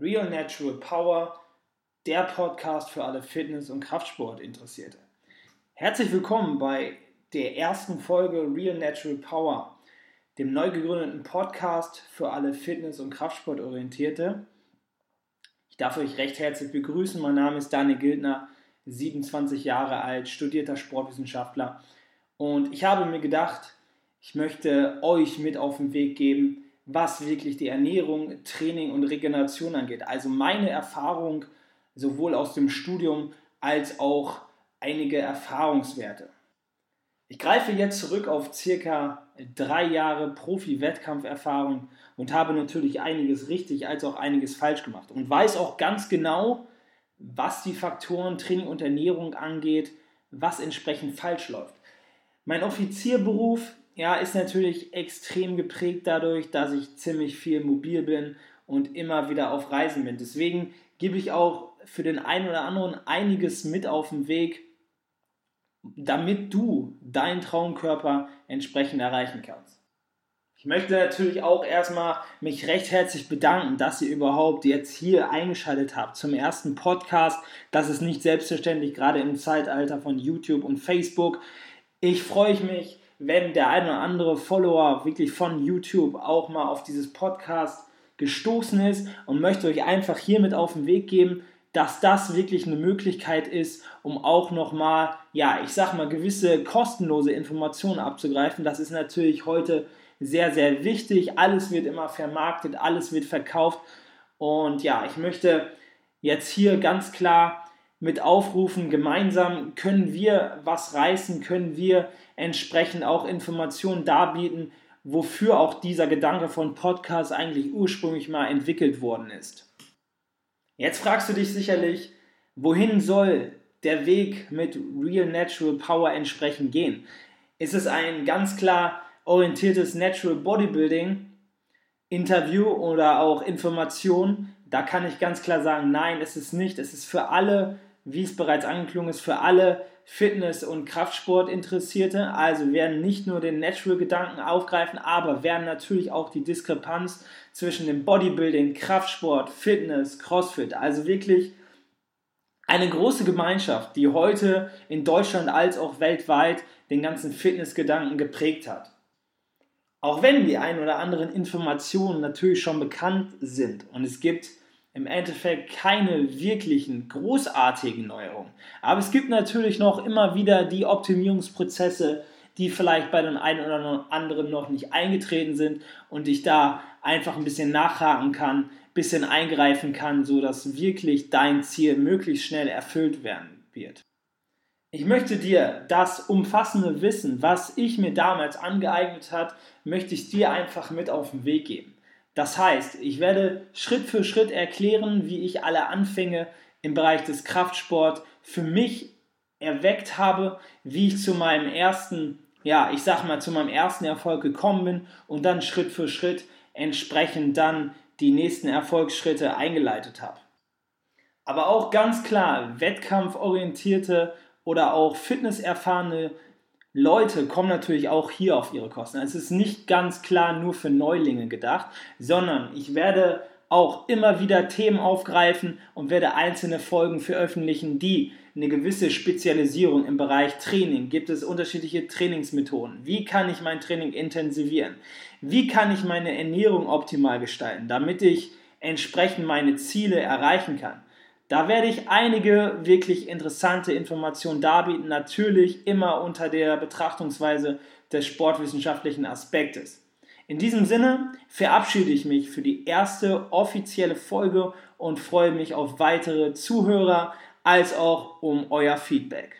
Real Natural Power, der Podcast für alle Fitness- und Kraftsport-Interessierte. Herzlich willkommen bei der ersten Folge Real Natural Power, dem neu gegründeten Podcast für alle Fitness- und Kraftsport-Orientierte. Ich darf euch recht herzlich begrüßen. Mein Name ist Daniel Gildner, 27 Jahre alt, studierter Sportwissenschaftler. Und ich habe mir gedacht, ich möchte euch mit auf den Weg geben, was wirklich die Ernährung, Training und Regeneration angeht. Also meine Erfahrung sowohl aus dem Studium als auch einige Erfahrungswerte. Ich greife jetzt zurück auf circa drei Jahre Profi-Wettkampferfahrung und habe natürlich einiges richtig als auch einiges falsch gemacht und weiß auch ganz genau, was die Faktoren Training und Ernährung angeht, was entsprechend falsch läuft. Mein Offizierberuf ja, ist natürlich extrem geprägt dadurch, dass ich ziemlich viel mobil bin und immer wieder auf Reisen bin. Deswegen gebe ich auch für den einen oder anderen einiges mit auf den Weg, damit du deinen Traumkörper entsprechend erreichen kannst. Ich möchte natürlich auch erstmal mich recht herzlich bedanken, dass ihr überhaupt jetzt hier eingeschaltet habt zum ersten Podcast. Das ist nicht selbstverständlich, gerade im Zeitalter von YouTube und Facebook. Ich freue mich wenn der eine oder andere Follower wirklich von YouTube auch mal auf dieses Podcast gestoßen ist und möchte euch einfach hiermit auf den Weg geben, dass das wirklich eine Möglichkeit ist, um auch nochmal, ja, ich sag mal, gewisse kostenlose Informationen abzugreifen. Das ist natürlich heute sehr, sehr wichtig. Alles wird immer vermarktet, alles wird verkauft. Und ja, ich möchte jetzt hier ganz klar mit aufrufen, gemeinsam können wir was reißen, können wir entsprechend auch Informationen darbieten, wofür auch dieser Gedanke von Podcast eigentlich ursprünglich mal entwickelt worden ist. Jetzt fragst du dich sicherlich, wohin soll der Weg mit Real Natural Power entsprechend gehen? Ist es ein ganz klar orientiertes Natural Bodybuilding Interview oder auch Information? Da kann ich ganz klar sagen, nein, es ist nicht. Es ist für alle wie es bereits angeklungen ist, für alle Fitness- und Kraftsport-Interessierte. Also werden nicht nur den Natural-Gedanken aufgreifen, aber werden natürlich auch die Diskrepanz zwischen dem Bodybuilding, Kraftsport, Fitness, Crossfit, also wirklich eine große Gemeinschaft, die heute in Deutschland als auch weltweit den ganzen Fitnessgedanken geprägt hat. Auch wenn die ein oder anderen Informationen natürlich schon bekannt sind und es gibt im Endeffekt keine wirklichen großartigen Neuerungen. Aber es gibt natürlich noch immer wieder die Optimierungsprozesse, die vielleicht bei den einen oder anderen noch nicht eingetreten sind und ich da einfach ein bisschen nachhaken kann, ein bisschen eingreifen kann, sodass wirklich dein Ziel möglichst schnell erfüllt werden wird. Ich möchte dir das umfassende Wissen, was ich mir damals angeeignet habe, möchte ich dir einfach mit auf den Weg geben. Das heißt, ich werde Schritt für Schritt erklären, wie ich alle Anfänge im Bereich des Kraftsport für mich erweckt habe, wie ich zu meinem ersten, ja, ich sag mal, zu meinem ersten Erfolg gekommen bin und dann Schritt für Schritt entsprechend dann die nächsten Erfolgsschritte eingeleitet habe. Aber auch ganz klar, wettkampforientierte oder auch fitnesserfahrene Leute kommen natürlich auch hier auf ihre Kosten. Es ist nicht ganz klar nur für Neulinge gedacht, sondern ich werde auch immer wieder Themen aufgreifen und werde einzelne Folgen veröffentlichen, die eine gewisse Spezialisierung im Bereich Training. Gibt es unterschiedliche Trainingsmethoden? Wie kann ich mein Training intensivieren? Wie kann ich meine Ernährung optimal gestalten, damit ich entsprechend meine Ziele erreichen kann? Da werde ich einige wirklich interessante Informationen darbieten, natürlich immer unter der Betrachtungsweise des sportwissenschaftlichen Aspektes. In diesem Sinne verabschiede ich mich für die erste offizielle Folge und freue mich auf weitere Zuhörer als auch um euer Feedback.